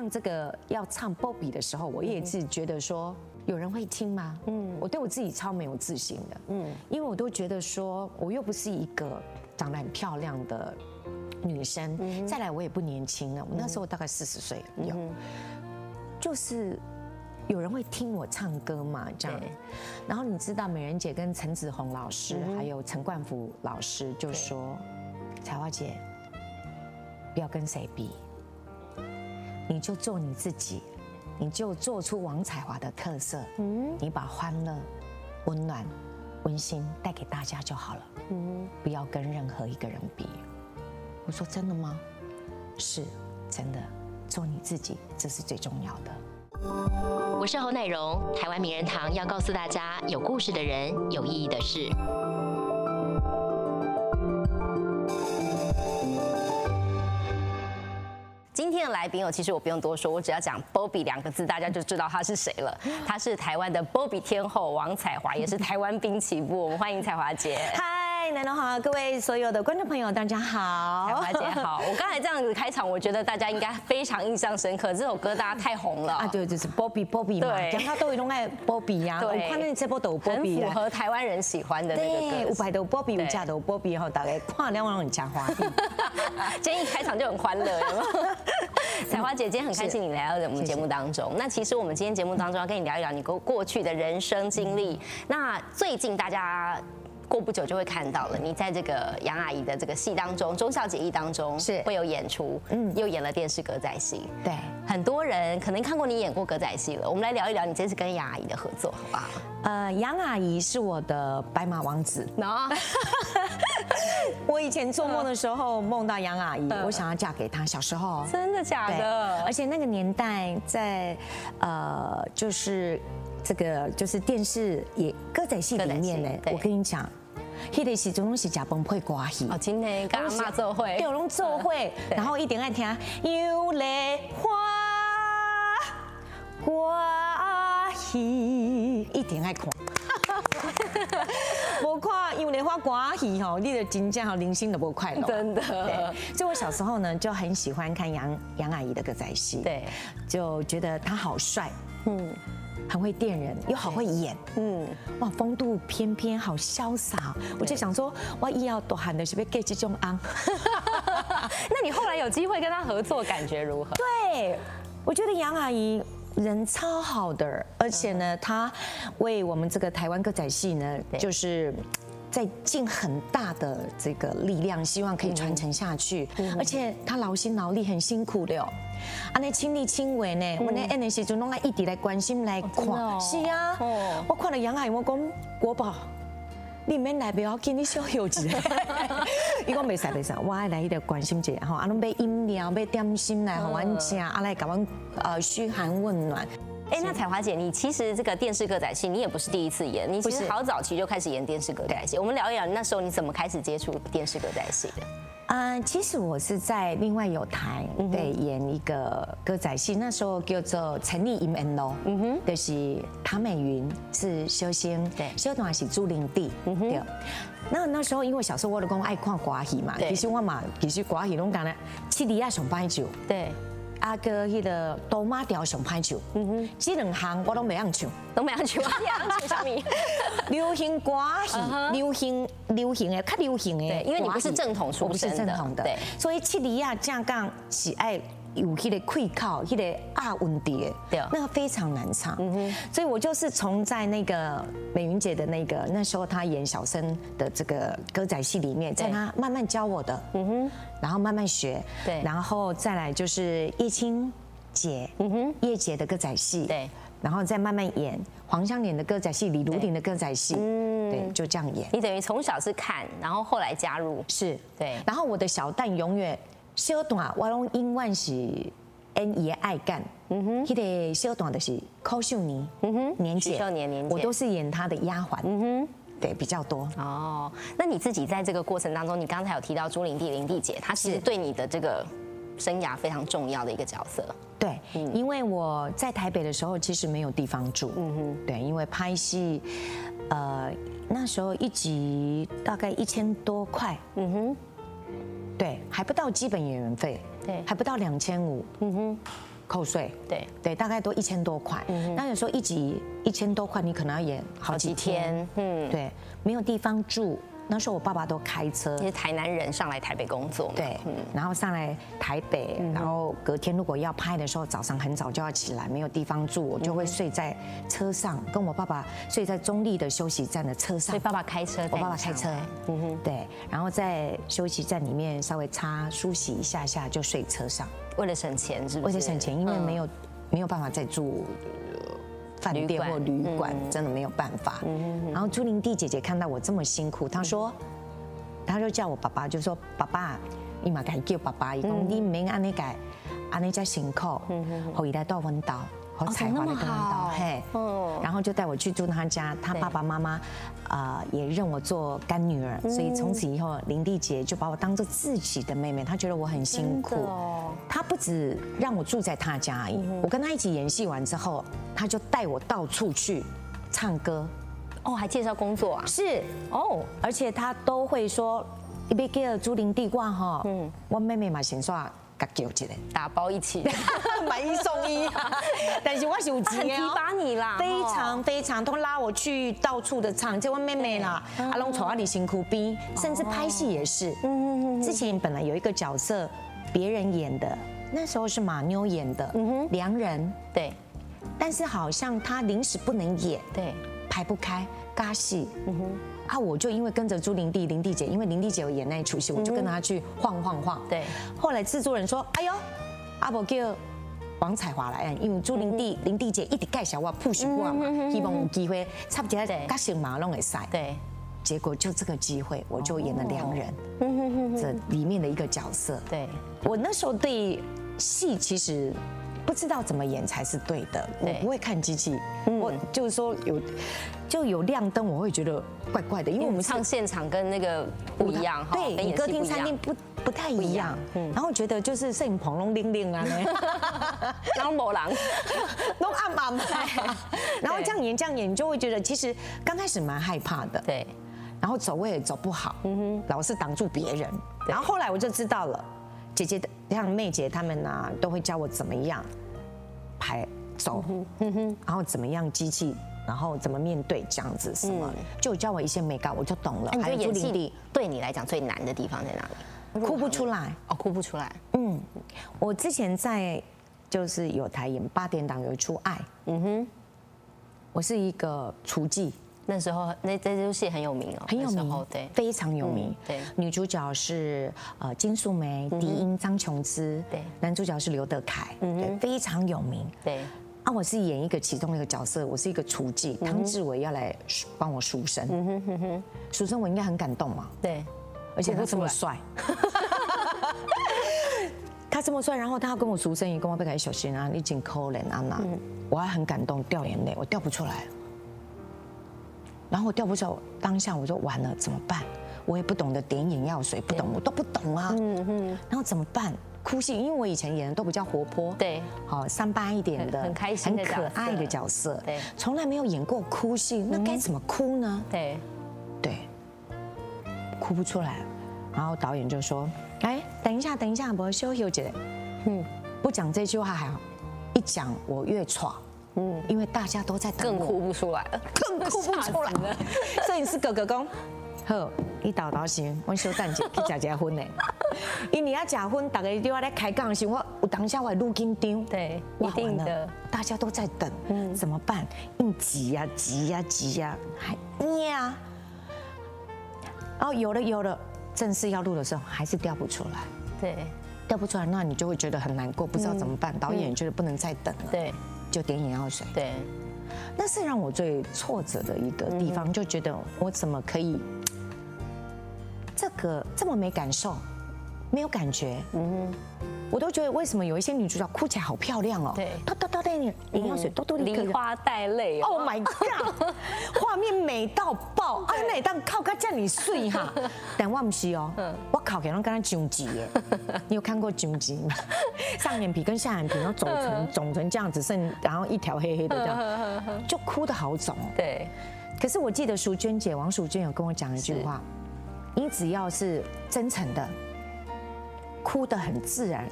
唱这个要唱 Bobby 的时候，我也是觉得说有人会听吗？嗯，我对我自己超没有自信的，嗯，因为我都觉得说我又不是一个长得很漂亮的女生，再来我也不年轻了，我那时候大概四十岁有，就是有人会听我唱歌嘛，这样，然后你知道美人姐跟陈子红老师还有陈冠福老师就说，彩花姐不要跟谁比。你就做你自己，你就做出王彩华的特色。嗯，你把欢乐、温暖、温馨带给大家就好了。嗯，不要跟任何一个人比。我说真的吗？是真的，做你自己，这是最重要的。我是侯乃荣，台湾名人堂要告诉大家：有故事的人，有意义的事。天的来宾哦，其实我不用多说，我只要讲 Bobby 两个字，大家就知道他是谁了。他是台湾的 Bobby 天后王彩华，也是台湾滨崎步。我们欢迎彩华姐。嗨，南龙好，各位所有的观众朋友，大家好。彩华姐好。我刚才这样子开场，我觉得大家应该非常印象深刻。这首歌大家太红了啊，对，就是 Bobby Bobby 嘛，讲他都一种爱 Bobby 呀。对，看那这波都 Bobby，符合台湾人喜欢的那个歌。五百多 Bobby，五架都 Bobby，然后大概跨两万人加花。今天一开场就很欢乐，有没有？彩华姐，今天很开心你来到我们节目当中。那其实我们今天节目当中要跟你聊一聊你过过去的人生经历。那最近大家过不久就会看到了，你在这个杨阿姨的这个戏当中，《忠孝节义》当中是会有演出，嗯，又演了电视歌仔戏。对，很多人可能看过你演过歌仔戏了。我们来聊一聊你这次跟杨阿姨的合作，好不好？呃，杨阿姨是我的白马王子。我以前做梦的时候梦到杨阿姨，我想要嫁给她。小时候，真的假的？而且那个年代在呃，就是这个就是电视也歌仔戏里面呢。我跟你讲，迄个时钟是假崩配歌戏。哦，真的，跟阿妈做会，有龙奏会，然后一点爱听有泪花歌戏，一点爱看。我看因为花歌戏吼，你的真正好零星的不快乐。真的。所以我小时候呢就很喜欢看杨杨阿姨的歌仔戏。对。就觉得他好帅，嗯，很会电人，又好会演，嗯，哇，风度翩翩，好潇洒。我就想说，哇一要多喊的是不是 get 这种安？那你后来有机会跟他合作，感觉如何？对，我觉得杨阿姨。人超好的，而且呢，他为我们这个台湾歌仔戏呢，就是在尽很大的这个力量，希望可以传承下去。而且他劳心劳力，很辛苦的哦，啊，那亲力亲为呢，我那 N 的时阵拢来一直来关心来看，是啊，我看了杨海，我讲国宝。你免来不要紧，你小休子。伊讲袂使袂使，我爱来迄个关心者吼，啊，拢买饮料、买点心来互阮食，啊来甲阮呃嘘寒问暖。哎，那彩华姐，你其实这个电视歌仔戏，你也不是第一次演，你其实好早期就开始演电视歌仔戏。我们聊一聊那时候你怎么开始接触电视歌仔戏的？啊，其实我是在另外有台对演一个歌仔戏，那时候叫做《陈立音恩咯》，嗯哼，就是唐美云是修仙，对，修短是朱玲娣，嗯哼，对。那那时候因为小时候我老公爱看寡戏嘛，其实我嘛其实寡戏拢讲咧，七里亚上班酒，对。阿哥迄个多马调上拍唱，嗯哼，这两行我都没样唱，都没样唱，我唱。啥物？流行歌戏，流行流行的，较流行的，对，因为你不是正统出身的，对，所以七里亚正港是爱。有迄个溃靠，迄个啊问题，对，那个非常难唱。嗯哼，所以我就是从在那个美云姐的那个那时候她演小生的这个歌仔戏里面，在她慢慢教我的。嗯哼，然后慢慢学。对，然后再来就是叶青姐，嗯哼，叶姐的歌仔戏。对，然后再慢慢演黄香莲的歌仔戏，李如鼎的歌仔戏。嗯，对，就这样演。你等于从小是看，然后后来加入。是，对。然后我的小旦永远。小段我拢永远是演伊的爱干，嗯哼，迄个小段的是柯秀妮，嗯哼，年姐，少年年姐，我都是演她的丫鬟，嗯哼，对，比较多。哦，那你自己在这个过程当中，你刚才有提到朱玲娣、玲娣姐，她其实对你的这个生涯非常重要的一个角色。对，因为我在台北的时候其实没有地方住，嗯哼，对，因为拍戏，呃，那时候一集大概一千多块，嗯哼。对，还不到基本演员费，对，还不到两千五，嗯哼，扣税，对。对，大概都一千多块。那有时候一集一千多块，你可能要演好几天，嗯，对，没有地方住。那时候我爸爸都开车，你是台南人上来台北工作，对，然后上来台北，然后隔天如果要拍的时候，早上很早就要起来，没有地方住，我就会睡在车上，跟我爸爸睡在中立的休息站的车上。所以爸爸开车，我爸爸开车，嗯哼，对，然后在休息站里面稍微擦梳洗一下下就睡车上，为了省钱是不是？为了省钱，因为没有没有办法再住。饭店或旅馆真的没有办法。然后朱玲娣姐姐看到我这么辛苦，她说，她就叫我爸爸，就说爸爸，你嘛该叫爸爸，伊讲你免安尼改，安尼才辛苦，后伊来到温岛。好才华的跟导，嘿，然后就带我去住他家，他爸爸妈妈啊也认我做干女儿，所以从此以后林丽姐就把我当做自己的妹妹，她觉得我很辛苦，她不止让我住在她家而已，我跟她一起演戏完之后，她就带我到处去唱歌，哦，还介绍工作啊？是。哦，而且她都会说，一别给朱林地挂哈，嗯，我妹妹嘛先说。叫一个打包一起 买一送一，但是我是有钱提拔你啦，非常非常都拉我去到处的唱，叫我妹妹啦，阿龙从阿里辛苦逼，甚至拍戏也是。嗯之前本来有一个角色，别人演的，那时候是马妞演的，嗯哼，良人，对，但是好像他临时不能演，对，排不开，尬戏，嗯哼。啊！我就因为跟着朱玲娣、玲娣姐，因为玲娣姐有演那一出戏，我就跟着她去晃晃晃。对。后来制作人说：“哎呦，阿伯叫王彩华来演，因为朱玲娣、玲娣姐一直介绍我、push 我嘛，希望有机会差不多加新马拢会赛。对。结果就这个机会，我就演了良人，这里面的一个角色。对。我那时候对戏其实。不知道怎么演才是对的，我不会看机器，我就是说有就有亮灯，我会觉得怪怪的，因为我们唱现场跟那个不一样，对，你歌厅餐厅不不太一样，然后觉得就是摄影棚拢亮亮啊，然后某狼拢 暗暗的，然后这样演这样演，你就会觉得其实刚开始蛮害怕的，对，然后走位也走不好，嗯哼，老是挡住别人，然后后来我就知道了。姐姐的像妹姐他们呢，都会教我怎么样排走，然后怎么样机器，然后怎么面对这样子什么，就教我一些美感，我就懂了。还有演戏里对你来讲最难的地方在哪里？哭不出来哦，哭不出来。嗯，我之前在就是有台演八点档有一出爱，嗯哼，我是一个厨妓。那时候那这出戏很有名哦，很有名，对，非常有名。对，女主角是呃金素梅，狄英张琼姿，对，男主角是刘德凯，对，非常有名。对，啊，我是演一个其中一个角色，我是一个厨妓，汤志伟要来帮我赎身，嗯哼哼哼，赎身我应该很感动嘛，对，而且他这么帅，他这么帅，然后他要跟我赎身，也跟我不可以小心啊，你紧扣脸啊那，我还很感动，掉眼泪，我掉不出来。然后我掉不走，当下我说完了怎么办？我也不懂得点眼药水，不懂，我都不懂啊。嗯嗯。然后怎么办？哭戏，因为我以前演的都比较活泼，对，好三八一点的，很开心、很可爱的角色，对，从来没有演过哭戏，那该怎么哭呢？对，对，哭不出来。然后导演就说：“哎，等一下，等一下，我休息姐，嗯，不讲这句话还好，一讲我越闯。”嗯，因为大家都在等更哭不出来了，更哭不出来了。摄影师哥哥讲，好，你导导行，我小蛋姐去结结婚呢。因为要结婚，大家都要来开讲时，我有当下我录紧张。对，一定的，大家都在等，嗯，怎么办？硬挤呀，挤呀，挤呀，还呀。然后有了有了，正式要录的时候，还是调不出来。对，调不出来，那你就会觉得很难过，不知道怎么办。导演觉得不能再等了。对。就点眼药水，对，那是让我最挫折的一个地方，就觉得我怎么可以这个这么没感受，没有感觉，嗯。我都觉得为什么有一些女主角哭起来好漂亮哦？对，都都都带眼药水，都都梨花带泪。Oh my god，画面美到爆！啊，那当靠个叫你睡哈，但我不是哦，我靠，给人跟他纠结耶。你有看过纠结吗？上眼皮跟下眼皮，然后肿成肿成这样子，剩然后一条黑黑的这样，就哭的好肿。对。可是我记得淑娟姐王淑娟有跟我讲一句话：你只要是真诚的。哭得很自然，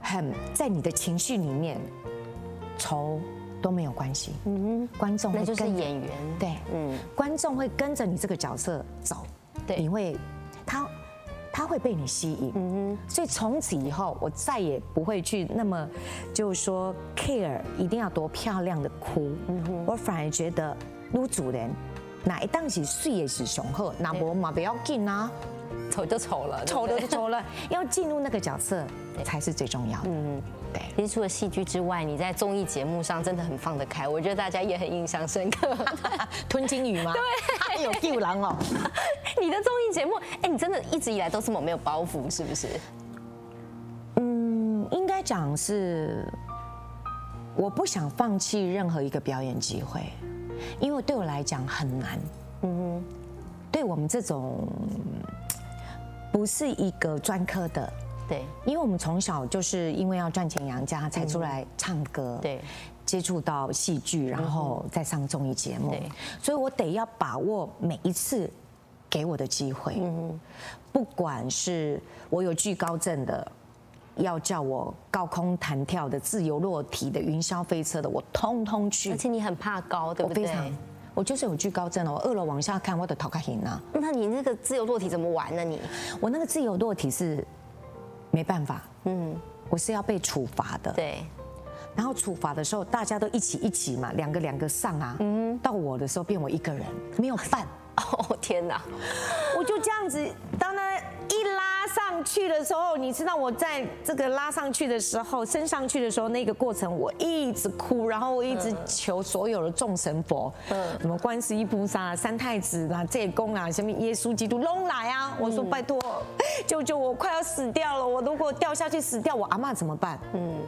很在你的情绪里面，愁都没有关系。嗯哼，观众那就是演员。对，嗯，观众会跟着你这个角色走。对，你会他。他会被你吸引，嗯哼，所以从此以后，我再也不会去那么，就是说 care 一定要多漂亮的哭，嗯哼，我反而觉得撸主人哪一档是睡也是雄厚，那我嘛不要紧啊，丑就丑了，丑了就丑了，要进入那个角色才是最重要的，嗯。对，其实除了戏剧之外，你在综艺节目上真的很放得开，我觉得大家也很印象深刻。吞金鱼吗？对，有救狼哦。你的综艺节目，哎，你真的一直以来都这么没有包袱，是不是？嗯，应该讲是，我不想放弃任何一个表演机会，因为对我来讲很难。嗯哼，对我们这种不是一个专科的。对，因为我们从小就是因为要赚钱养家，才出来唱歌，对，接触到戏剧，然后再上综艺节目，所以我得要把握每一次给我的机会，嗯，不管是我有惧高症的，要叫我高空弹跳的、自由落体的、云霄飞车的，我通通去。而且你很怕高，对不对？我非常，我就是有惧高症哦，我二楼往下看，我的头开心啊。那你那个自由落体怎么玩呢？你？我那个自由落体是。没办法，嗯，我是要被处罚的，对。然后处罚的时候，大家都一起一起嘛，两个两个上啊，嗯，到我的时候变我一个人，没有饭。哦天哪！我就这样子，当他一拉上去的时候，你知道我在这个拉上去的时候，升上去的时候，那个过程我一直哭，然后我一直求所有的众神佛，嗯，什么观世音菩萨、三太子啊、济公啊，什么耶稣基督拢来啊！我说拜托，救救我，快要死掉了！我如果掉下去死掉，我阿妈怎么办？嗯。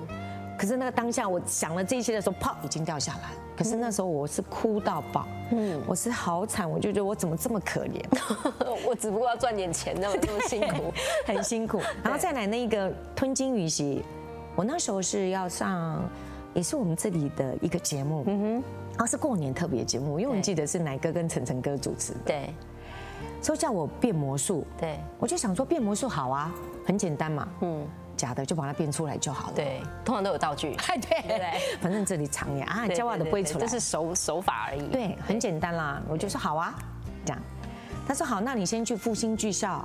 可是那个当下，我想了这些的时候，砰，已经掉下来。可是那时候我是哭到爆，嗯，我是好惨，我就觉得我怎么这么可怜？我只不过要赚点钱，那么这么辛苦，很辛苦。然后再来那一个吞金鱼席，我那时候是要上，也是我们这里的一个节目，嗯哼，然后是过年特别节目，因为我记得是奶哥跟晨晨哥主持。的，对，说叫我变魔术，对，我就想说变魔术好啊，很简单嘛，嗯。假的就把它变出来就好了。对，通常都有道具。哎，对对。反正这里藏呀啊，教我的不会出来。这是手 手法而已。对，很简单啦。我就说好啊，这样。他说好，那你先去复兴剧校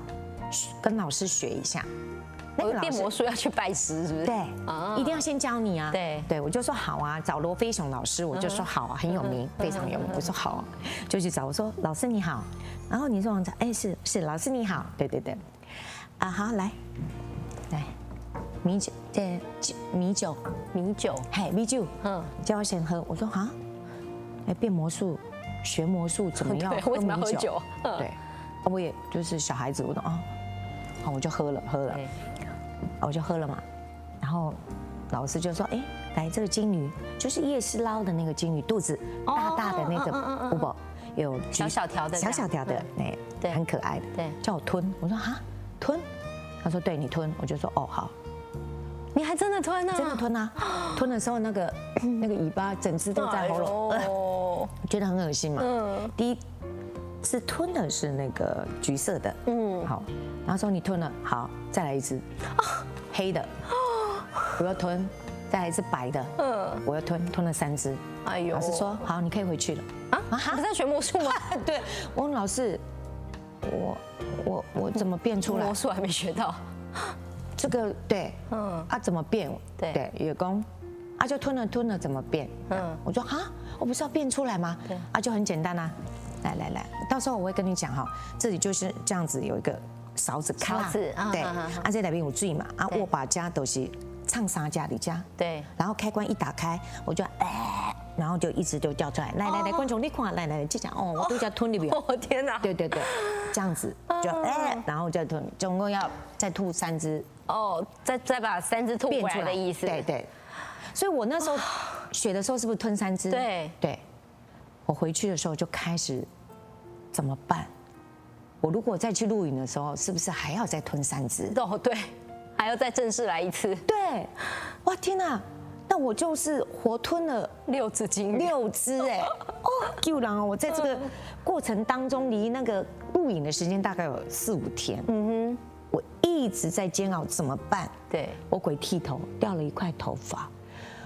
跟老师学一下。那个变魔术要去拜师是不是？对，一定要先教你啊。对对，我就说好啊，找罗飞雄老师，我就说好啊，很有名，非常有名。我说好啊，就去找。我说老师你好，然后你说王子，哎是是老师你好，对对对，啊好来来。米酒，对，米酒，米酒，嘿，米酒，嗯，叫我先喝。我说啊，哎，变魔术，学魔术怎么样？喝米酒，对，我也就是小孩子，我说啊，好，我就喝了，喝了，我就喝了嘛。然后老师就说，哎，来这个金鱼，就是夜市捞的那个金鱼，肚子大大的那个，不不，有小小条的，小小条的，哎，对，很可爱的，对，叫我吞。我说哈，吞。他说对你吞，我就说哦好。你还真的吞呢？真的吞啊！吞的时候，那个那个尾巴整只都在喉咙，觉得很恶心嘛。嗯。第一是吞的是那个橘色的，嗯，好。然后说你吞了，好，再来一只，黑的，我要吞，再来一只白的，嗯，我要吞，吞了三只。哎呦！老师说好，你可以回去了。啊啊！你在学魔术吗？对，我问老师，我我我怎么变出来？魔术还没学到。这个对，嗯，啊怎么变？对。对，月宫，啊就吞了吞了怎么变？嗯，我说哈，我不是要变出来吗？对，啊就很简单啊，来来来，到时候我会跟你讲哈，这里就是这样子有一个勺子，勺子，对，啊这里边有注意嘛，啊握把加都是唱沙加里加，对，然后开关一打开，我就哎，然后就一直就掉出来，来来来，观众你看，来来来，就讲哦，我都叫吞里边，哦天哪，对对对，这样子就哎，然后再吞，总共要再吐三只。哦，再再把三只吐出来的意思，对对。所以我那时候学的时候是不是吞三只？对对。我回去的时候就开始怎么办？我如果再去录影的时候，是不是还要再吞三只？哦，对，还要再正式来一次。对，哇天哪！那我就是活吞了六只金鱼，六只哎！哦，救狼哦！我在这个过程当中，离那个录影的时间大概有四五天。嗯哼。我一直在煎熬怎么办？对，我鬼剃头掉了一块头发。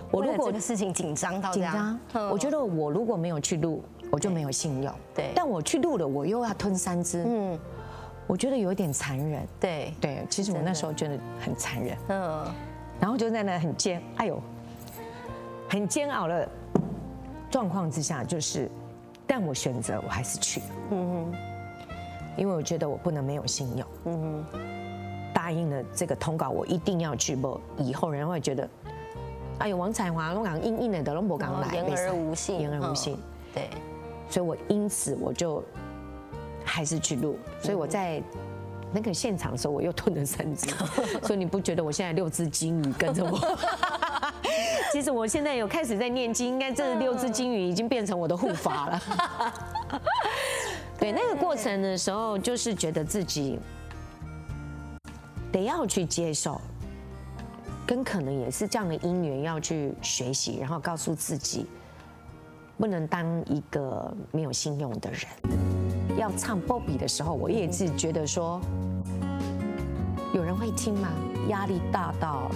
我如果这个事情紧张到紧张，我觉得我如果没有去录，我就没有信用。对，但我去录了，我又要吞三只。嗯，我觉得有点残忍。对对，其实我那时候觉得很残忍。嗯，然后就在那很煎，哎呦，很煎熬的状况之下，就是，但我选择我还是去。嗯哼，因为我觉得我不能没有信用。嗯哼，答应了这个通告，我一定要去，播以后人会觉得。哎呦，王彩华，我讲硬硬的，都不敢来，言而无信，言而无信。对，所以我因此我就还是去录。所以我在那个现场的时候，我又吞了三只。所以你不觉得我现在六只金鱼跟着我？其实我现在有开始在念经，应该这六只金鱼已经变成我的护法了。对，那个过程的时候，就是觉得自己得要去接受。跟可能也是这样的因缘要去学习，然后告诉自己，不能当一个没有信用的人。要唱 Bobby 的时候，我也是觉得说，有人会听吗？压力大到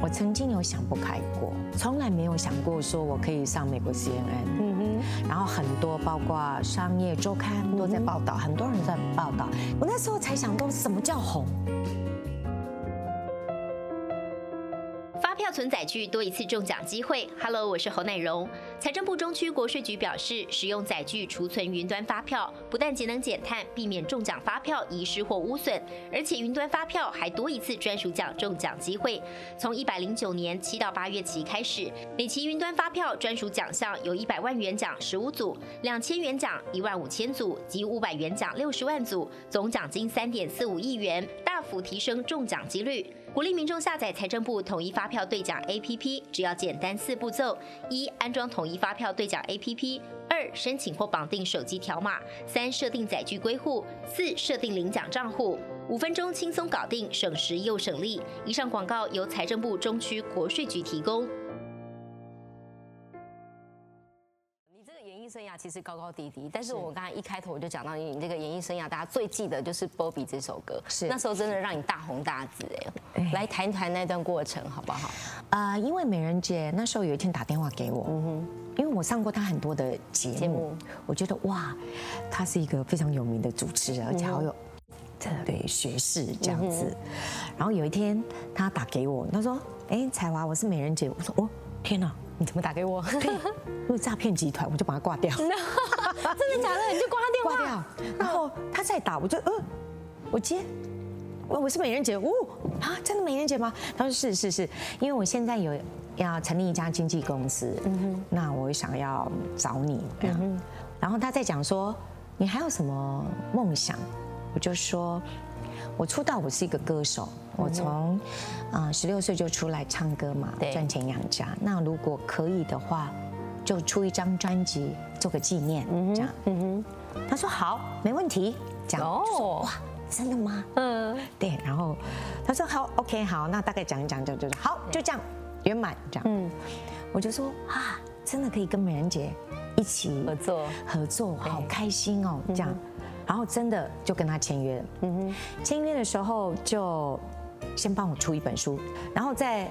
我曾经有想不开过，从来没有想过说我可以上美国 CNN。嗯哼。然后很多包括商业周刊都在报道，很多人在报道。我那时候才想到，什么叫红？票存载具多一次中奖机会。Hello，我是侯乃荣。财政部中区国税局表示，使用载具储存云端发票，不但节能减碳，避免中奖发票遗失或污损，而且云端发票还多一次专属奖中奖机会。从一百零九年七到八月期开始，每期云端发票专属奖项有一百万元奖十五组，两千元奖一万五千组及五百元奖六十万组，总奖金三点四五亿元，大幅提升中奖几率。鼓励民众下载财政部统一发票兑奖 APP，只要简单四步骤：一、安装统一发票兑奖 APP；二、申请或绑定手机条码；三、设定载具归户；四、设定领奖账户。五分钟轻松搞定，省时又省力。以上广告由财政部中区国税局提供。生涯其实高高低低，但是我刚才一开头我就讲到你，你这个演艺生涯，大家最记得就是《Bobby》这首歌，是那时候真的让你大红大紫哎。来谈谈那段过程好不好？啊，因为美人姐那时候有一天打电话给我，嗯哼，因为我上过她很多的节目，我觉得哇，她是一个非常有名的主持人，而且好有对学士这样子。然后有一天他打给我，他说：“哎，彩华，我是美人姐。”我说：“哦，天哪！”你怎么打给我？因为诈骗集团，我就把它挂掉。真的假的？你就挂他电话？挂掉。然后他再打，我就呃，我接。我我是美人姐。哦啊，真的美人姐吗？他说是是是，因为我现在有要成立一家经纪公司，嗯哼，那我想要找你。嗯哼。然后他在讲说，你还有什么梦想？我就说。我出道，我是一个歌手。我从啊十六岁就出来唱歌嘛，赚钱养家。那如果可以的话，就出一张专辑做个纪念，这样。嗯哼，他说好，没问题。讲哦，哇，真的吗？嗯，对。然后他说好，OK，好，那大概讲一讲就就是好，就这样圆满这样。嗯，我就说啊，真的可以跟美人姐一起合作合作，好开心哦，这样。然后真的就跟他签约了。嗯哼，签约的时候就先帮我出一本书，然后再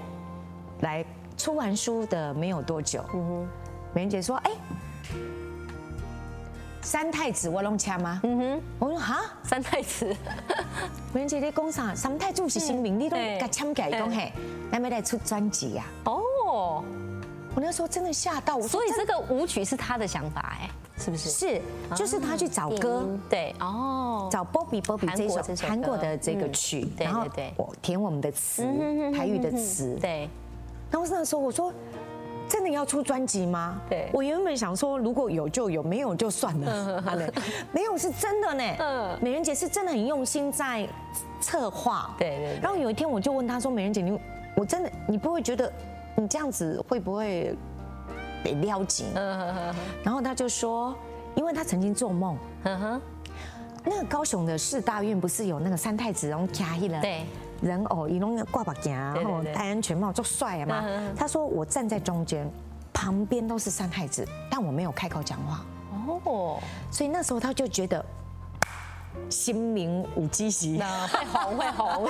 来出完书的没有多久，嗯哼，美人姐说：“哎，三太子我弄签吗？”嗯哼，我说：“哈，三太子。”美人姐在讲啥？三太子是新名，你都给签改讲嘿，来没来出专辑呀？哦，我那时候真的吓到我，所以这个舞曲是他的想法哎。是不是？是，就是他去找歌，对，哦，找 Bobby Bobby 这首韩国的这个曲，然后我填我们的词，台语的词，对。然后那时候我说，真的要出专辑吗？对。我原本想说，如果有就有，没有就算了。没有是真的呢。嗯。美人姐是真的很用心在策划。对对。然后有一天我就问她说：“美人姐，你我真的你不会觉得你这样子会不会？”得撩紧，然后他就说，因为他曾经做梦，那个高雄的市大院不是有那个三太子，然后卡一人，对。人偶，一弄挂把镜，然后戴安全帽，就帅嘛。他说我站在中间，旁边都是三太子，但我没有开口讲话。哦，所以那时候他就觉得新名有支持，会红会红，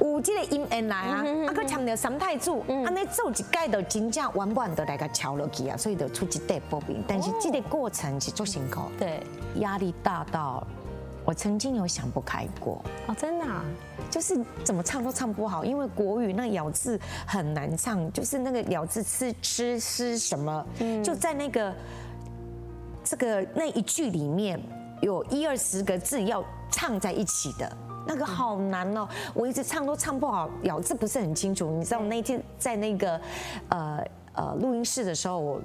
有这个音缘来啊，啊，佮强调三太子，安尼做一届就真正完完的来个敲落去啊，所以就出一代波比，但是这个过程是做辛苦，对，压力大到我曾经有想不开过。哦，真的，就是怎么唱都唱不好，因为国语那咬字很难唱，就是那个咬字吃吃吃什么，就在那个这个那一句里面。有一二十个字要唱在一起的，那个好难哦！我一直唱都唱不好，咬字不是很清楚。你知道我那天在那个呃呃录音室的时候，我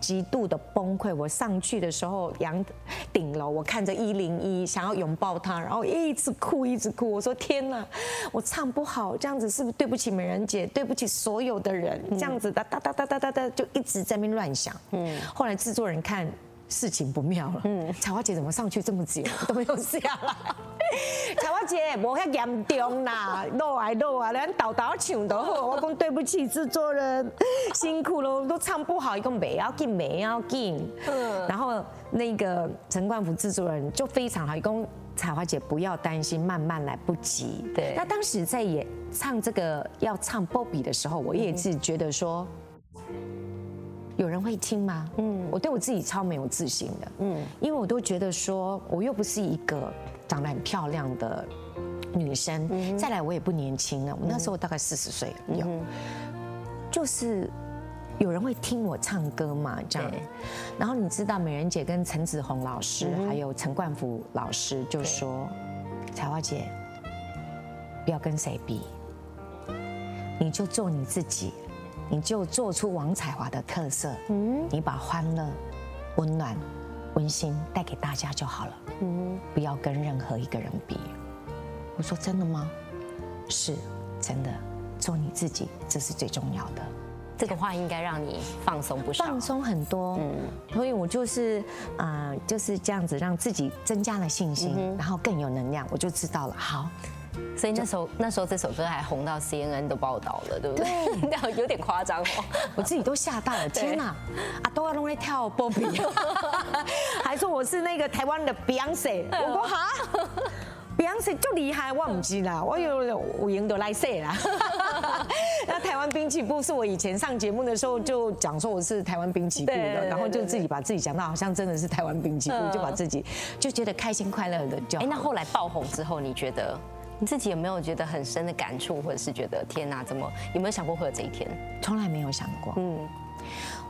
极度的崩溃。我上去的时候，阳顶楼，我看着一零一，想要拥抱他，然后一直哭，一直哭。我说天哪，我唱不好，这样子是不是对不起美人姐，对不起所有的人？这样子哒哒哒哒哒哒哒，就一直在那边乱想。嗯，后来制作人看。事情不妙了，嗯，彩花姐怎么上去这么久 都没有下来？彩花姐，无遐严重啦，落来落来，连豆豆唱都好。我讲对不起，制作人辛苦了，都唱不好，一个没要紧，没要紧。嗯，然后那个陈冠福制作人就非常好，一共彩花姐不要担心，慢慢来，不急。对，那当时在演唱这个要唱 Bobby 的时候，我也是觉得说。有人会听吗？嗯，我对我自己超没有自信的，嗯，因为我都觉得说，我又不是一个长得很漂亮的女生，再来我也不年轻了，我那时候大概四十岁有，就是有人会听我唱歌嘛，这样，然后你知道美人姐跟陈子红老师还有陈冠福老师就说，彩花姐不要跟谁比，你就做你自己。你就做出王彩华的特色，嗯，你把欢乐、温暖、温馨带给大家就好了，嗯，不要跟任何一个人比。我说真的吗？是真的，做你自己，这是最重要的。这个话应该让你放松不少，放松很多，嗯，所以我就是啊，就是这样子让自己增加了信心，然后更有能量，我就知道了。好。所以那时候那时候这首歌还红到 CNN 都报道了，对不对？对，有点夸张哦，我自己都吓到了。天哪，啊，都要弄来跳 Bobby，还说我是那个台湾的 Beyonce，我说哈，Beyonce 就厉害，我唔知啦，我有我赢得来赛啦。那台湾兵器部是我以前上节目的时候就讲说我是台湾兵器部的，然后就自己把自己讲到好像真的是台湾兵器部，就把自己就觉得开心快乐的就。哎，那后来爆红之后，你觉得？你自己有没有觉得很深的感触，或者是觉得天哪，怎么有没有想过会有这一天？从来没有想过。嗯。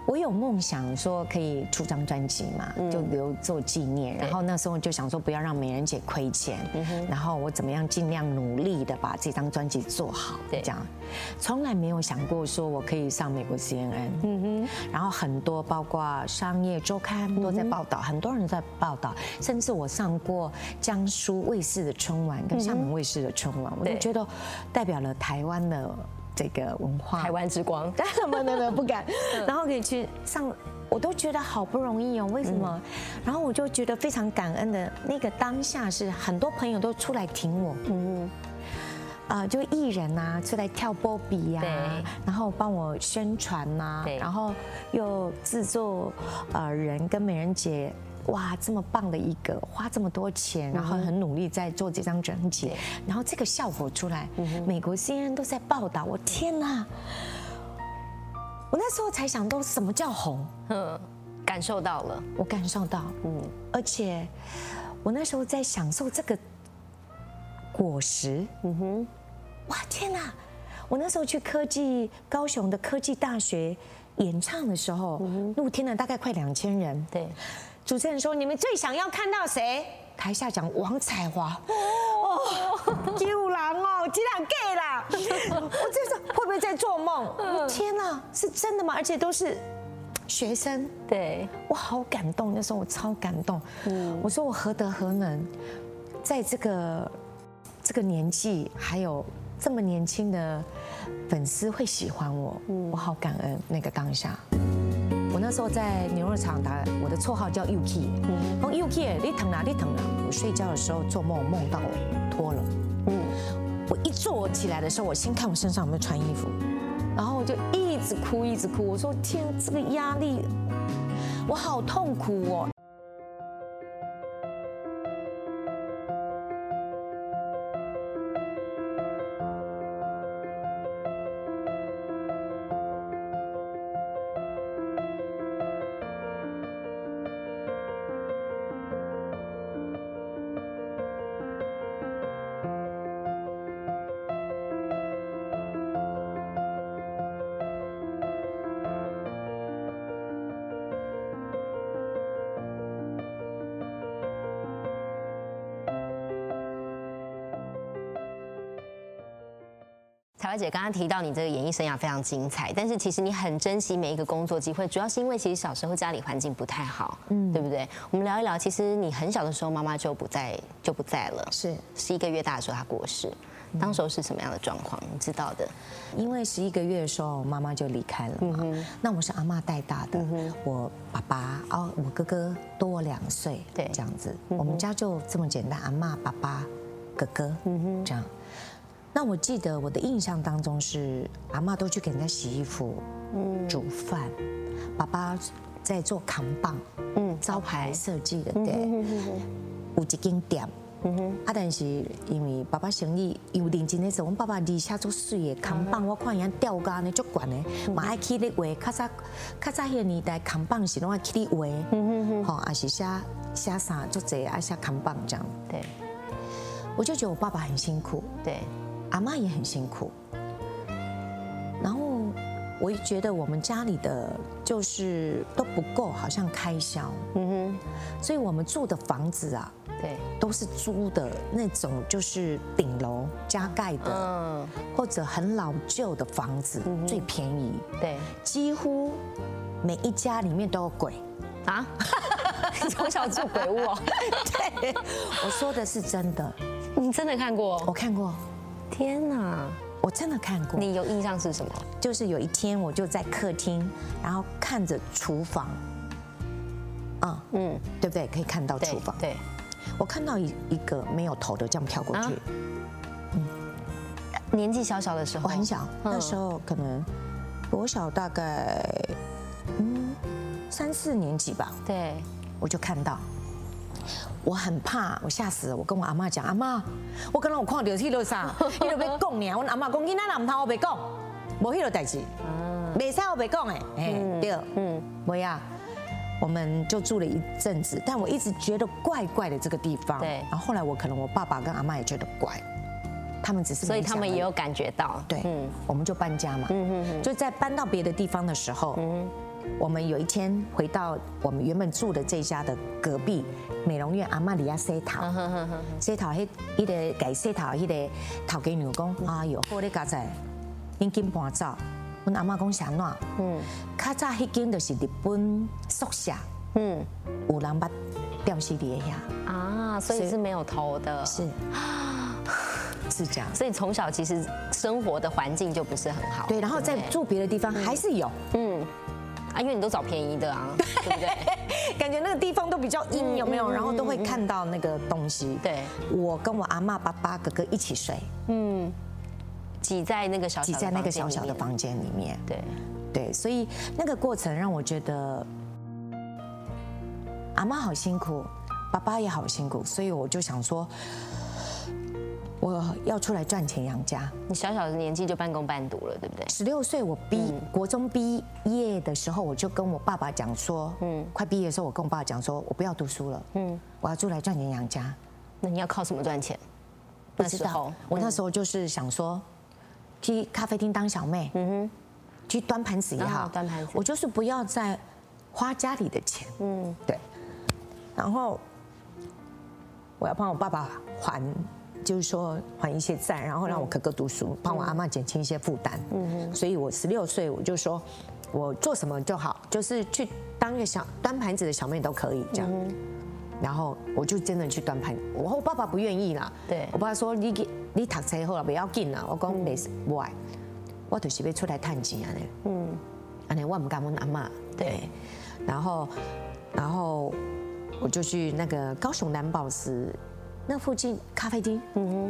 我有梦想说可以出张专辑嘛，就留做纪念。然后那时候就想说不要让美人姐亏钱，然后我怎么样尽量努力的把这张专辑做好。这样，从来没有想过说我可以上美国 CNN。嗯哼。然后很多包括商业周刊都在报道，很多人在报道，甚至我上过江苏卫视的春晚跟厦门卫视的春晚，我就觉得代表了台湾的。这个文化，台湾之光，没没没不敢，然后可以去上，我都觉得好不容易哦，为什么？然后我就觉得非常感恩的那个当下是很多朋友都出来挺我，嗯，啊，就艺人呐出来跳波比呀，然后帮我宣传呐，然后又制作呃人跟美人姐。哇，这么棒的一个，花这么多钱，然后很努力在做这张专辑，然后这个效果出来，美国 CNN 都在报道，我天哪！我那时候才想到什么叫红，嗯，感受到了，我感受到，嗯，而且我那时候在享受这个果实，嗯哼，哇天哪！我那时候去科技高雄的科技大学演唱的时候，露天了大概快两千人，对。主持人说：“你们最想要看到谁？”台下讲王彩华。哦，救狼哦，竟然 gay 啦！我这是会不会在做梦？天哪，是真的吗？而且都是学生。对，我好感动。那时候我超感动。嗯，我说我何德何能，在这个这个年纪，还有这么年轻的粉丝会喜欢我。嗯，我好感恩那个当下。我那时候在牛肉厂打，我的绰号叫 Uki。我 Uki，你疼哪？你疼哪？我睡觉的时候做梦，梦到我脱了。嗯，我一坐起来的时候，我先看我身上有没有穿衣服，然后我就一直哭，一直哭。我说天，这个压力，我好痛苦哦。彩华姐刚刚提到你这个演艺生涯非常精彩，但是其实你很珍惜每一个工作机会，主要是因为其实小时候家里环境不太好，嗯，对不对？我们聊一聊，其实你很小的时候妈妈就不在就不在了，是十一个月大的时候她过世，当时候是什么样的状况？你知道的？因为十一个月的时候妈妈就离开了嘛，那我是阿妈带大的，我爸爸哦，我哥哥多我两岁，对这样子，我们家就这么简单，阿妈、爸爸、哥哥，嗯哼这样。那我记得我的印象当中是阿妈都去给人家洗衣服、嗯煮饭，爸爸在做扛棒，嗯，招牌设计的，对，有一间店。啊，但是因为爸爸生意有认真的时候，我爸爸离下做水的扛棒，我看伊吊杆呢足悬的，嘛爱去咧画。较早较早迄个年代，扛棒是拢爱去咧画，吼，也是写写啥做这爱写扛棒这样。对，我就觉得我爸爸很辛苦，对，阿妈也很辛苦，然后我也觉得我们家里的就是都不够，好像开销，嗯哼，所以我们住的房子啊，对，都是租的那种，就是顶楼加盖的，嗯，或者很老旧的房子，最便宜，对，几乎每一家里面都有鬼。啊，你 从小住鬼屋哦，对，我说的是真的，你真的看过？我看过，天哪，我真的看过。你有印象是什么？就是有一天我就在客厅，然后看着厨房，嗯嗯，对不对？可以看到对厨房，对，我看到一一个没有头的这样跳过去。啊，年纪小小的时候，我很小，嗯。那时候可能我小大概嗯三四年级吧，对，我就看到，我很怕，我吓死了。我跟我阿妈讲，阿妈，我刚刚有看到迄个啥，迄个要讲呢。我阿妈讲，囡仔人唔通我别讲，无迄个代志，袂使我别讲诶，哎，对，嗯，不要。我们就住了一阵子，但我一直觉得怪怪的这个地方。对然后后来我可能我爸爸跟阿妈也觉得怪，他们只是所以他们也有感觉到，对，嗯我们就搬家嘛嗯嗯，就在搬到别的地方的时候，我们有一天回到我们原本住的这家的隔壁美容院阿玛里亚洗头，洗头迄迄个改洗头迄个头家娘讲，哎哟，好咧家仔，恁紧搬走。阮阿妈讲啥怎？嗯，较早迄间就是日本宿舍，嗯有人把吊死伫遐，啊，所以是是没有头的，是是这样。所以从小其实生活的环境就不是很好，对，然后在住别的地方还是有，嗯啊，因为你都找便宜的啊，对不对？感觉那个地方都比较阴，有没有？然后都会看到那个东西。对，我跟我阿妈、爸爸、哥哥一起睡，嗯，挤在那个小小的挤在那个小小的房间里面。对，对，所以那个过程让我觉得阿妈好辛苦，爸爸也好辛苦，所以我就想说，我要出来赚钱养家。你小小的年纪就半工半读了，对不对？十六岁我毕嗯。国中毕业的时候，我就跟我爸爸讲说，嗯，快毕业的时候，我跟我爸爸讲说，我不要读书了，嗯，我要出来赚钱养家。那你要靠什么赚钱？不知道我那时候就是想说，去咖啡厅当小妹，嗯哼，去端盘子也好哦，端盘子。我就是不要再花家里的钱，嗯，对，然后我要帮我爸爸还，就是说还一些债，然后让我哥哥读书，帮我阿妈减轻一些负担，嗯哼，所以我十六岁我就说，我做什么就好，就是去当一个小端盘子的小妹都可以这样。然后我就真的去端盘，我我爸爸不愿意啦。对我爸说你你读册好了，不要紧啦。我讲没不爱，我就是要出来探钱啊呢。嗯，安尼我唔敢问阿妈。对，然后然后我就去那个高雄蓝宝石那附近咖啡厅，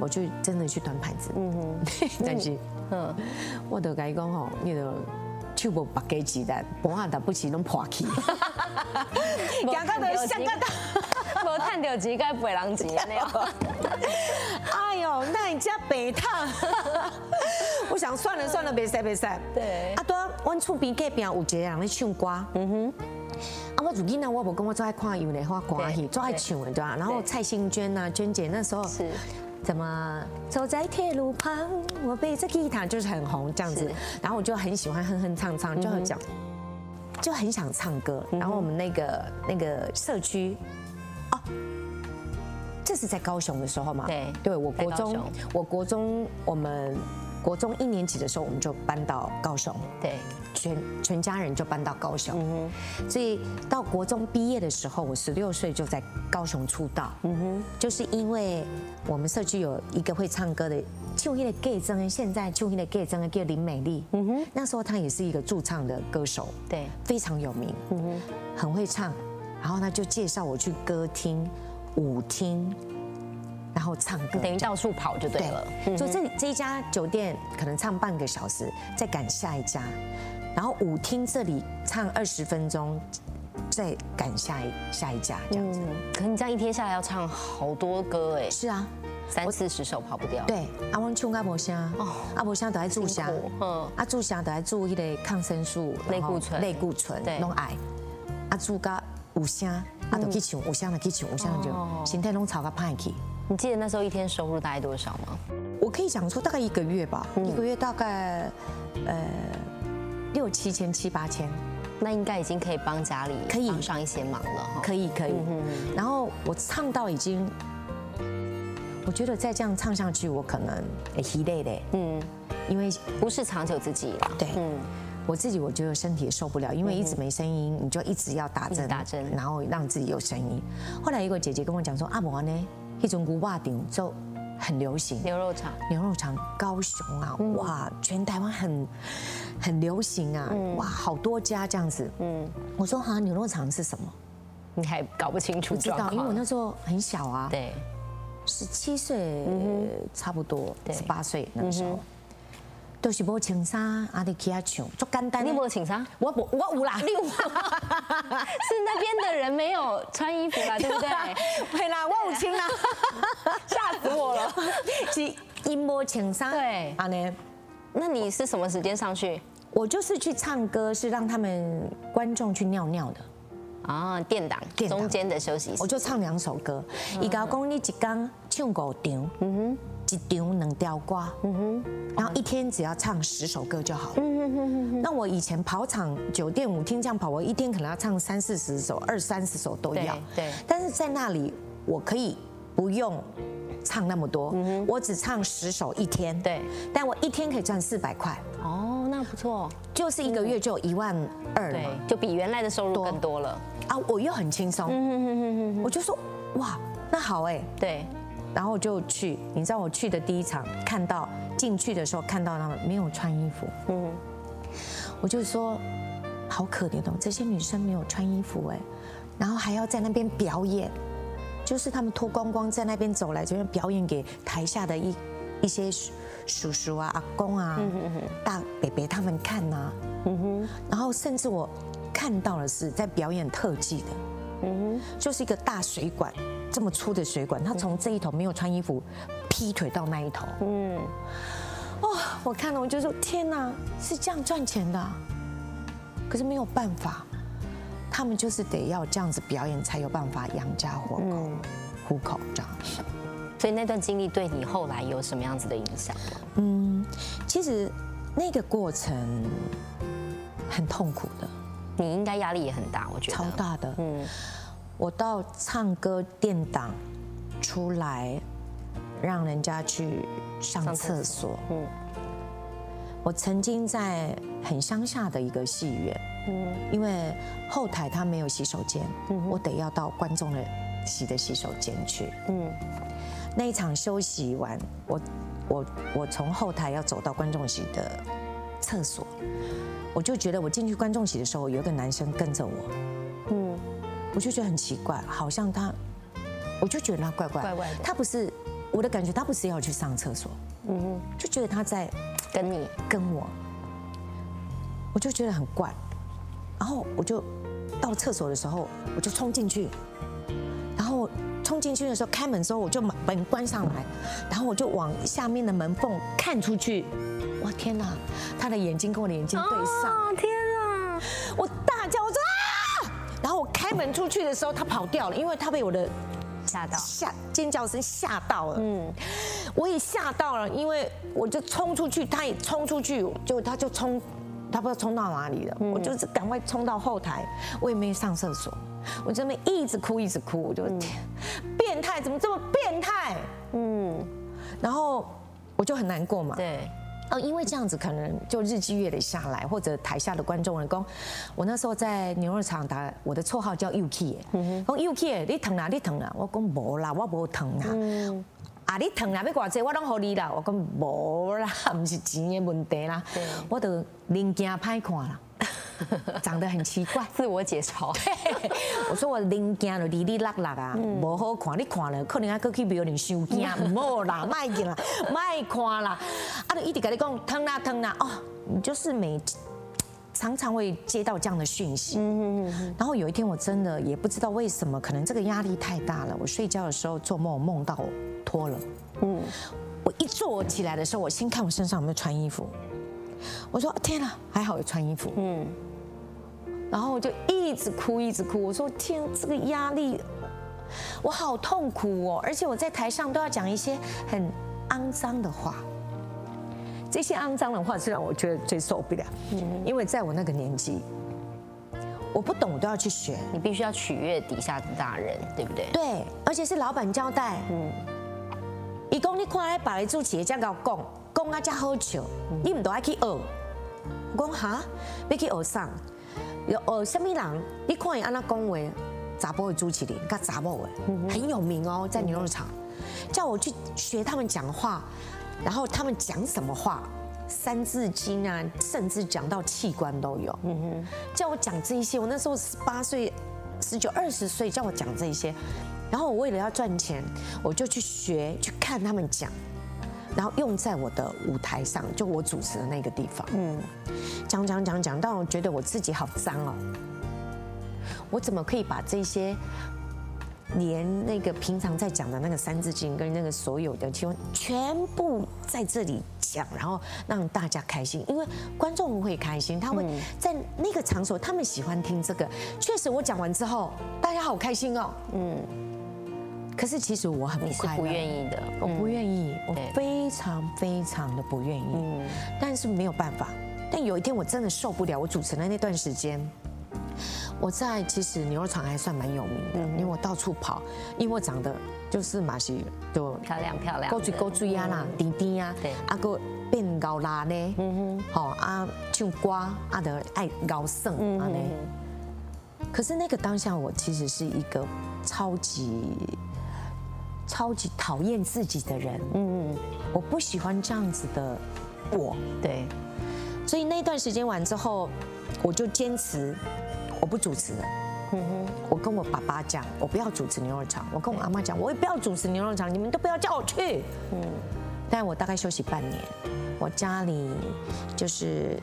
我就真的去端盘子。嗯哼，但是嗯，我就甲伊讲吼，你就手无白鸡子弹，盘下打不起拢破去，行到就想到。无赚到钱该赔人钱安尼哦。哎呦，那你家白烫，我想算了算了，别使别使。对啊，对啊，阮厝边隔壁有一个人咧唱歌，嗯哼。自己呢，我无讲我最爱看有咧花歌戏，对最爱唱的对吧？然后蔡幸娟呐、娟姐那时候是。怎么走在铁路旁，我背着吉他就是很红这样子，然后我就很喜欢哼哼唱唱，就很讲，就很想唱歌。然后我们那个那个社区，哦，这是在高雄的时候嘛？对对我国中我国中我们国中一年级的时候，我们就搬到高雄，对，全全家人就搬到高雄。所以到国中毕业的时候，我十六岁就在高雄出道。嗯哼，就是因为我们社区有一个会唱歌的，就一的 gay 曾，现在就一的 gay 曾叫林美丽。嗯哼，那时候她也是一个驻唱的歌手，对，非常有名。嗯哼，很会唱，然后她就介绍我去歌厅、舞厅。然后唱歌，等于到处跑就对了。就这这一家酒店可能唱半个小时，再赶下一家，然后舞厅这里唱二十分钟，再赶下一下一家这样子。可你这样一天下来要唱好多歌哎。是啊，三四十首跑不掉。对，阿翁唱阿伯香，阿伯香都在注香，嗯，阿注香都在注一个抗生素、类固醇、类固醇，弄矮，阿注个五香，阿都去唱五香的去唱五香就心态拢吵个派去。你记得那时候一天收入大概多少吗？我可以讲说大概一个月吧，一个月大概呃六七千七八千，那应该已经可以帮家里可以帮上一些忙了哈。可以可以，然后我唱到已经，我觉得再这样唱下去，我可能很疲累的。嗯，因为不是长久自己了。对，嗯，我自己我觉得身体也受不了，因为一直没声音，你就一直要打针打针，然后让自己有声音。后来一个姐姐跟我讲说，阿伯呢？一种古瓦顶就很流行，牛肉肠，牛肉肠，高雄啊，哇，全台湾很很流行啊，哇，好多家这样子。嗯，我说哈，牛肉肠是什么？你还搞不清楚？不知道，因为我那时候很小啊，对，十七岁差不多，十八岁那时候。都是无穿衫，阿弟去遐唱，足简单。你无穿衫？我无，我有啦。你有？是那边的人没有穿衣服啦，对不对？会啦，我有穿啦。吓死我了！是因无穿衫。对。阿呢？那你是什么时间上去？我就是去唱歌，是让他们观众去尿尿的。啊，电档，中间的休息。我就唱两首歌，伊甲讲你一刚唱五场。嗯哼。一场能吊瓜，然后一天只要唱十首歌就好。嗯哼哼哼。那我以前跑场、酒店、舞厅这样跑，我一天可能要唱三四十首、二三十首都要。对。但是在那里，我可以不用唱那么多，我只唱十首一天。对。但我一天可以赚四百块。哦，那不错。就是一个月就一万二对，就比原来的收入更多了。啊，我又很轻松。嗯哼哼哼哼。我就说，哇，那好哎。对。然后就去，你知道我去的第一场，看到进去的时候看到他们没有穿衣服，嗯，我就说好可怜哦，这些女生没有穿衣服哎，然后还要在那边表演，就是他们脱光光在那边走来这边表演给台下的一一些叔叔啊、阿公啊、大伯伯他们看呐，嗯哼，然后甚至我看到的是在表演特技的，嗯哼，就是一个大水管。这么粗的水管，他从这一头没有穿衣服，劈腿到那一头。嗯，哦！我看了我就说天哪，是这样赚钱的。可是没有办法，他们就是得要这样子表演，才有办法养家活口、糊口这样。所以那段经历对你后来有什么样子的影响？嗯，其实那个过程很痛苦的。你应该压力也很大，我觉得超大的。嗯。我到唱歌店档出来，让人家去上厕所。嗯，我曾经在很乡下的一个戏院，嗯，因为后台他没有洗手间，嗯，我得要到观众的洗的洗手间去。嗯，那一场休息完，我我我从后台要走到观众席的厕所，我就觉得我进去观众席的时候，有一个男生跟着我。嗯。我就觉得很奇怪，好像他，我就觉得他怪怪，怪怪的。他不是我的感觉，他不是要去上厕所，嗯。哼，就觉得他在跟你。跟我，我就觉得很怪。然后我就到厕所的时候，我就冲进去，然后冲进去的时候，开门的时候我就把门关上来，然后我就往下面的门缝看出去，哇天哪，他的眼睛跟我的眼睛对上，天啊，我大叫我说。然后我开门出去的时候，他跑掉了，因为他被我的吓到，吓尖叫声吓到了。嗯，我也吓到了，因为我就冲出去，他也冲出去，就他就冲，他不知道冲到哪里了。我就是赶快冲到后台，我也没有上厕所，我这边一直哭一直哭，我就天，变态怎么这么变态？嗯，然后我就很难过嘛。对。哦，因为这样子可能就日积月累下来，或者台下的观众人讲，我那时候在牛肉厂打，我的绰号叫 UK，讲 UK，你疼啊，你疼啊，我讲无啦，我无疼啊。啊，你疼啊，要偌济，我拢互你啦。我讲无啦，唔是钱的问题啦，我都零件歹看啦，长得很奇怪，自我解嘲。我说我零件就哩哩落落啊，无好看，你看了可能还过去庙里收惊，唔好啦，卖见啦，卖看啦。啊，就一直跟你讲疼啦疼啦，哦，你就是每常常会接到这样的讯息。嗯嗯然后有一天我真的也不知道为什么，可能这个压力太大了。我睡觉的时候做梦，梦到我脱了。嗯。我一坐起来的时候，我先看我身上有没有穿衣服。我说天哪，还好有穿衣服。嗯。然后我就一直哭，一直哭。我说天，这个压力，我好痛苦哦！而且我在台上都要讲一些很肮脏的话。这些肮脏的话是让我觉得最受不了。嗯。因为在我那个年纪，我不懂都要去学。你必须要取悦底下的大人，对不对？对，而且是老板交代。嗯。伊讲你看咧，别个主持人这样讲，讲啊才好笑，你唔都爱去学。我讲哈，要去学啥？学什么人？你看伊安那讲话，查甫的主持人，甲查某的，很有名哦，在牛肉厂，叫我去学他们讲话，然后他们讲什么话，三字经啊，甚至讲到器官都有。嗯哼，叫我讲这些，我那时候十八岁、十九、二十岁，叫我讲这些。然后我为了要赚钱，我就去学去看他们讲，然后用在我的舞台上，就我主持的那个地方。嗯，讲讲讲讲到觉得我自己好脏哦，我怎么可以把这些连那个平常在讲的那个三字经跟那个所有的情况全部在这里讲，然后让大家开心，因为观众会开心，他会在那个场所，他们喜欢听这个。确实，我讲完之后，大家好开心哦。嗯。可是其实我很不快不愿意的，我不愿意，我非常非常的不愿意。嗯，但是没有办法。但有一天我真的受不了，我主持的那段时间，我在其实牛肉厂还算蛮有名的，因为我到处跑，因为我长得就是马西就漂亮漂亮，高嘴高嘴呀啦，低低呀，对，啊个变高拉呢，嗯哼，好啊唱歌啊的爱高声啊呢。可是那个当下我其实是一个超级。超级讨厌自己的人，嗯，我不喜欢这样子的我，对，所以那段时间完之后，我就坚持我不主持了，嗯哼，我跟我爸爸讲，我不要主持牛肉场，我跟我阿妈讲，我也不要主持牛肉场，你们都不要叫我去，嗯，但我大概休息半年，我家里就是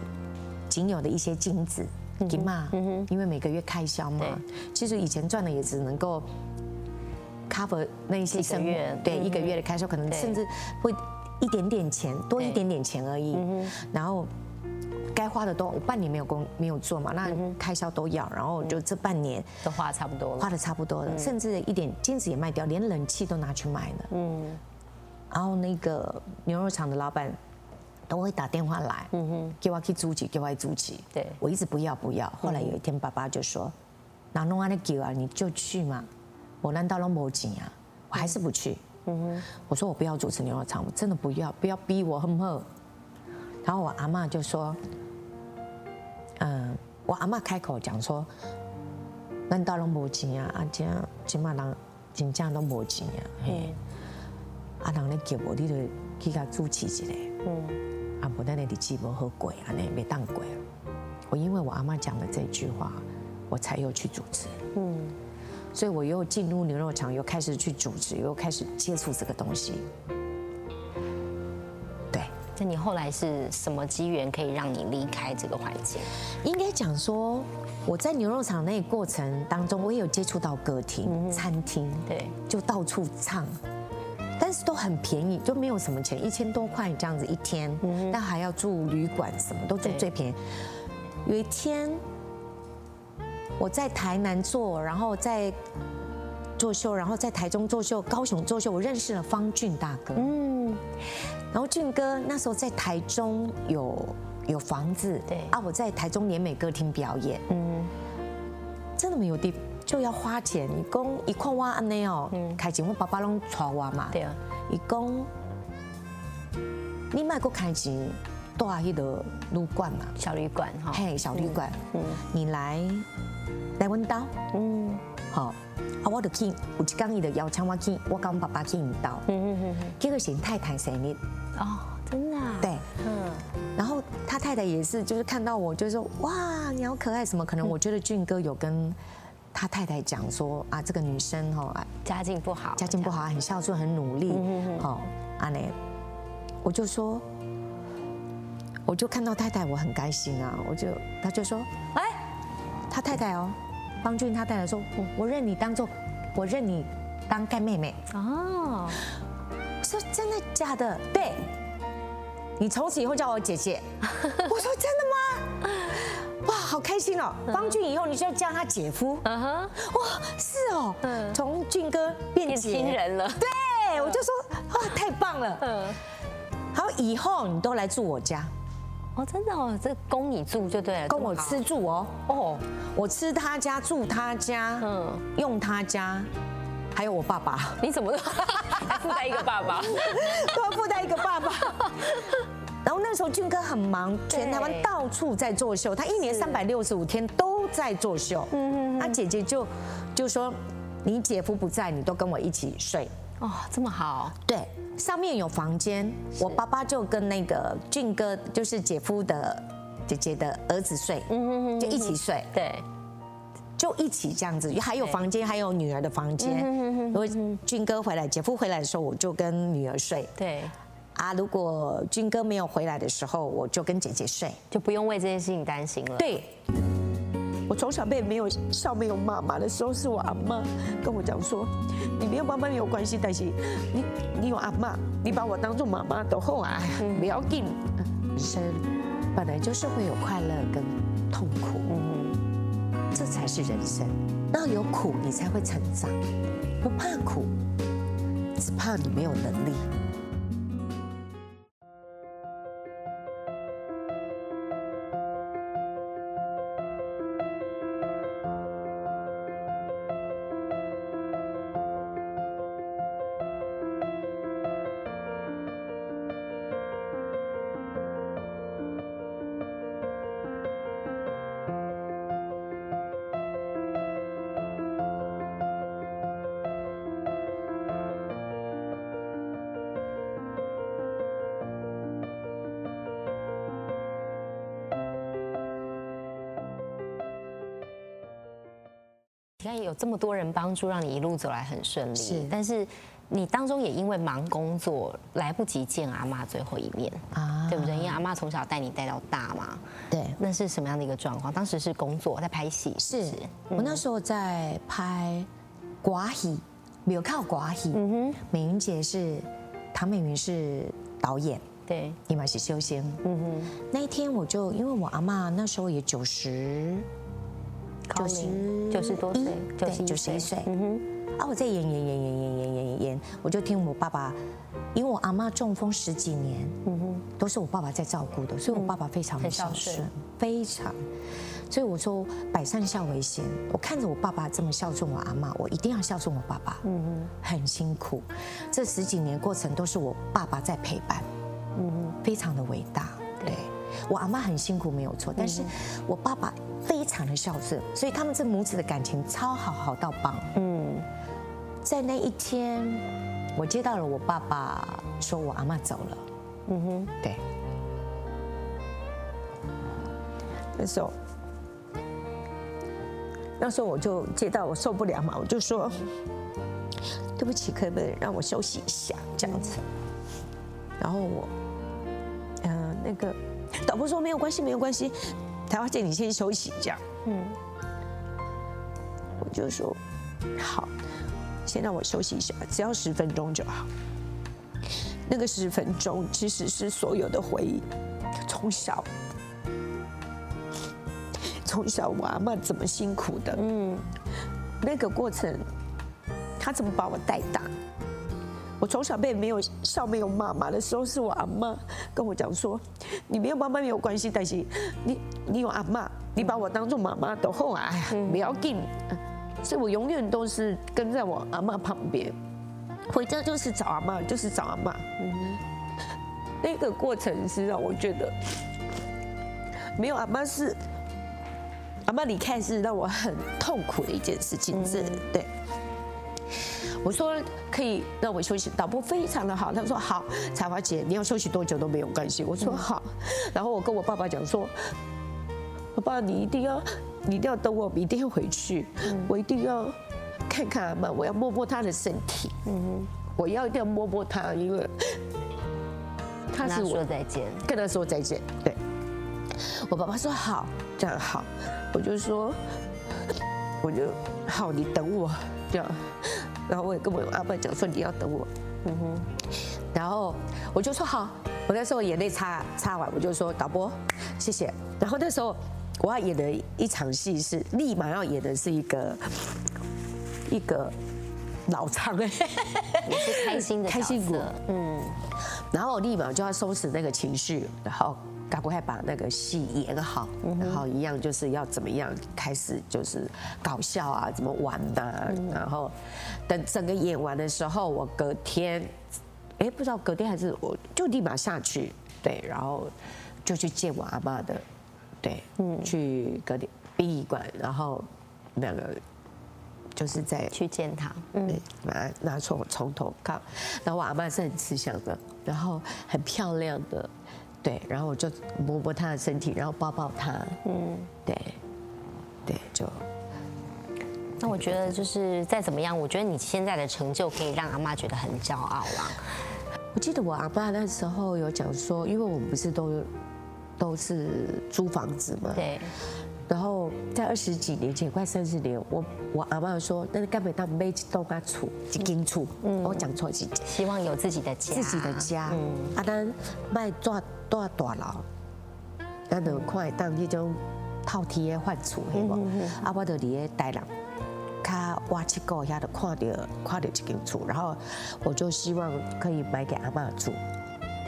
仅有的一些金子，给嘛，嗯哼，因为每个月开销嘛，其实以前赚的也只能够。cover 那一些生月对一个月的开销，可能甚至会一点点钱多一点点钱而已。然后该花的都，我半年没有工没有做嘛，那开销都要。然后就这半年都花的差不多了，花的差不多了，甚至一点金子也卖掉，连冷气都拿去卖了。嗯。然后那个牛肉厂的老板都会打电话来，嗯哼，给我去租起，给我租起。对，我一直不要不要。后来有一天，爸爸就说：“那弄完了给啊，你就去嘛。”我难道拢无钱啊？我还是不去。嗯哼，我说我不要主持牛肉厂，我真的不要，不要逼我，好不好？然后我阿妈就说：“嗯，我阿妈开口讲说，难道拢无钱啊？啊，这样起码人真正都无钱啊。嘿，啊，人咧叫我，你就去甲主持一下。嗯，啊，无咱的日子无好过，安尼袂当过。我因为我阿妈讲的这句话，我才又去主持。嗯。所以我又进入牛肉厂，又开始去组织，又开始接触这个东西。对，那你后来是什么机缘可以让你离开这个环境？应该讲说，我在牛肉厂那个过程当中，我也有接触到歌厅、餐厅，对，就到处唱，但是都很便宜，就没有什么钱，一千多块这样子一天，但还要住旅馆，什么都住最便宜。有一天。我在台南做，然后在做秀，然后在台中做秀，高雄做秀，我认识了方俊大哥。嗯，然后俊哥那时候在台中有有房子，对。啊，我在台中联美歌厅表演，嗯，真的没有地就要花钱。一共一块瓦安尼哦，开钱我爸爸拢带我嘛，对啊，一共你买过开钱，大一个旅馆嘛，小旅馆哈，嘿，小旅馆，嗯，你来来温刀，嗯，好，啊，我就去，有一刚伊就邀请我去，我跟我爸爸去引导，嗯嗯嗯，结果是太太生日，哦，真的，对，嗯，然后他太太也是，就是看到我，就说哇，你好可爱，什么可能？我觉得俊哥有跟。他太太讲说啊，这个女生哈，家境不好，家境不好，很孝顺，很努力，好，阿内，我就说，我就看到太太，我很开心啊，我就，他就说，哎，他太太哦，方俊他太太说，我我认你当做，我认你当干妹妹。哦，说真的假的？对，你从此以后叫我姐姐，我说真的吗？哇，好开心哦！方俊以后你就要叫他姐夫。嗯哼，哇，是哦，从俊哥变亲人了。对，我就说哇，太棒了。嗯，好，以后你都来住我家。哦，真的哦，这供你住就对了，供我吃住哦。哦，我吃他家，住他家，嗯，用他家，还有我爸爸。你怎么 还附带一个爸爸？都要附带一个爸爸。然后那时候俊哥很忙，全台湾到处在作秀，他一年三百六十五天都在作秀。嗯嗯，他姐姐就就说，你姐夫不在，你都跟我一起睡。哦，这么好。对，上面有房间，我爸爸就跟那个俊哥，就是姐夫的姐姐的儿子睡。嗯嗯就一起睡。对，就一起这样子，还有房间，还有女儿的房间。嗯如果军哥回来，姐夫回来的时候，我就跟女儿睡。对。啊，如果军哥没有回来的时候，我就跟姐姐睡，就不用为这件事情担心了。对，我从小被没有笑、没有妈妈的时候，是我阿妈跟我讲说：“你没有妈妈没有关系，但是你你有阿妈，你把我当做妈妈都好啊，不要紧。人生本来就是会有快乐跟痛苦，嗯，这才是人生。要有苦，你才会成长。不怕苦，只怕你没有能力。”你看有这么多人帮助，让你一路走来很顺利。是，但是你当中也因为忙工作，来不及见阿妈最后一面啊，对不对？因为阿妈从小带你带到大嘛。对。那是什么样的一个状况？当时是工作在拍戏。是。我那时候在拍《寡喜》，没有看《寡喜》。嗯哼。美云姐是唐美云是导演。对。你妈是修仙。嗯哼。那一天我就因为我阿妈那时候也九十。九十九十多岁，对，九十一岁。嗯哼，啊，我在演演演演演演演演，我就听我爸爸，因为我阿妈中风十几年，嗯哼，都是我爸爸在照顾的，所以我爸爸非常的孝顺，非常。所以我说百善孝为先，我看着我爸爸这么孝顺我阿妈，我一定要孝顺我爸爸。嗯哼，很辛苦，这十几年过程都是我爸爸在陪伴，嗯哼，非常的伟大。对。我阿妈很辛苦没有错，但是我爸爸非常的孝顺，所以他们这母子的感情超好，好到棒。嗯，在那一天，我接到了我爸爸说我阿妈走了。嗯哼，对。那时候，那时候我就接到我受不了嘛，我就说对不起，可不可以让我休息一下这样子？然后我，嗯，那个。导播说没有关系，没有关系，台湾姐你先休息这样。嗯，我就说好，先让我休息一下，只要十分钟就好。那个十分钟其实是所有的回忆，从小，从小我阿妈怎么辛苦的，嗯，那个过程，她怎么把我带大。我从小被没有笑、没有妈妈的时候，是我阿妈跟我讲说：“你没有妈妈没有关系，但是你你有阿妈，你把我当做妈妈的后啊，不要紧。”所以我永远都是跟在我阿妈旁边，回家就是找阿妈，就是找阿妈。那个过程是让我觉得没有阿妈是阿妈离开是让我很痛苦的一件事情，是对。我说可以让我休息，导播非常的好，他说好，彩华姐你要休息多久都没有关系，我说好，然后我跟我爸爸讲说，爸爸你一定要你一定要等我明天回去，我一定要看看阿妈，我要摸摸她的身体，嗯我要一定要摸摸她，因为他是说再见，跟他说再见，对，我爸爸说好，这样好，我就说 我就 好，你等我这样。然后我也跟我阿爸讲说你要等我，嗯哼，然后我就说好，我那时候眼泪擦擦完，我就说导播谢谢。然后那时候我要演的一场戏是立马要演的是一个一个老唱。也是开心的 开心果，嗯，然后我立马就要收拾那个情绪，然后。赶快把那个戏演好，然后一样就是要怎么样开始就是搞笑啊，怎么玩的，然后等整个演完的时候，我隔天，哎，不知道隔天还是我就立马下去，对，然后就去见我阿妈的，对，嗯，去隔天殡仪馆，然后那个就是在去见他，对，拿拿从从头看，然后我阿妈是很慈祥的，然后很漂亮的。对，然后我就摸摸他的身体，然后抱抱他。嗯，对，对，就。那我觉得就是再怎么样，我觉得你现在的成就可以让阿妈觉得很骄傲啦。我记得我阿爸那时候有讲说，因为我们不是都都是租房子嘛。对。然后在二十几年前，快三十年，我我阿妈说，那是根本当没都家厝，一间厝。嗯。我讲错几希望有自己的家。自己的家。嗯。阿丹卖做。住大楼，咱就看会当迄种套梯的换厝，系无？啊，我就伫咧台南，较挖七个遐就看到看到一间厝，然后我就希望可以买给阿妈住。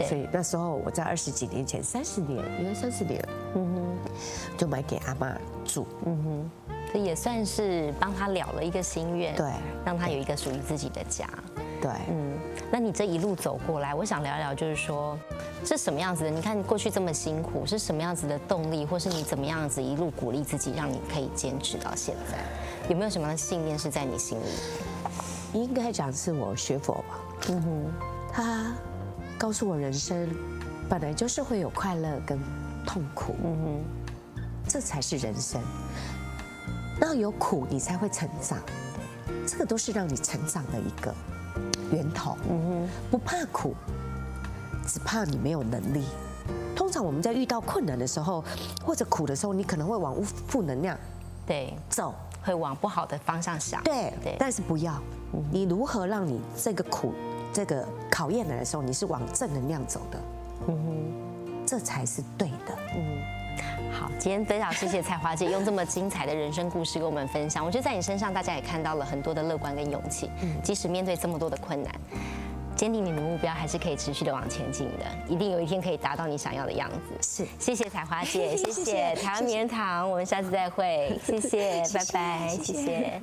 所以那时候我在二十几年前，三十年，应该三十年，嗯哼，就买给阿妈住。嗯哼，这也算是帮他了了一个心愿，对，让他有一个属于自己的家。对，嗯，那你这一路走过来，我想聊聊，就是说，是什么样子的？你看过去这么辛苦，是什么样子的动力，或是你怎么样子一路鼓励自己，让你可以坚持到现在？有没有什么信念是在你心里？应该讲是我学佛吧。嗯哼，他告诉我，人生本来就是会有快乐跟痛苦。嗯哼，这才是人生。那有苦，你才会成长。这个都是让你成长的一个。源头，嗯哼，不怕苦，只怕你没有能力。通常我们在遇到困难的时候，或者苦的时候，你可能会往负能量对走，会往不好的方向想。对，对。但是不要，你如何让你这个苦、这个考验来的时候，你是往正能量走的？嗯哼，这才是对的。嗯。好，今天非常谢谢彩华姐用这么精彩的人生故事跟我们分享。我觉得在你身上，大家也看到了很多的乐观跟勇气。嗯，即使面对这么多的困难，坚定你的目标，还是可以持续的往前进的。一定有一天可以达到你想要的样子。是，谢谢彩华姐，谢谢台湾名人堂，我们下次再会。谢谢，拜拜，谢谢。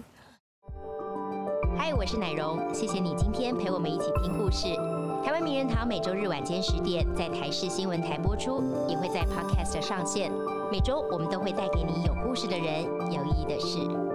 嗨，我是奶蓉，谢谢你今天陪我们一起听故事。台湾名人堂每周日晚间十点在台视新闻台播出，也会在 Podcast 上线。每周我们都会带给你有故事的人，有意义的事。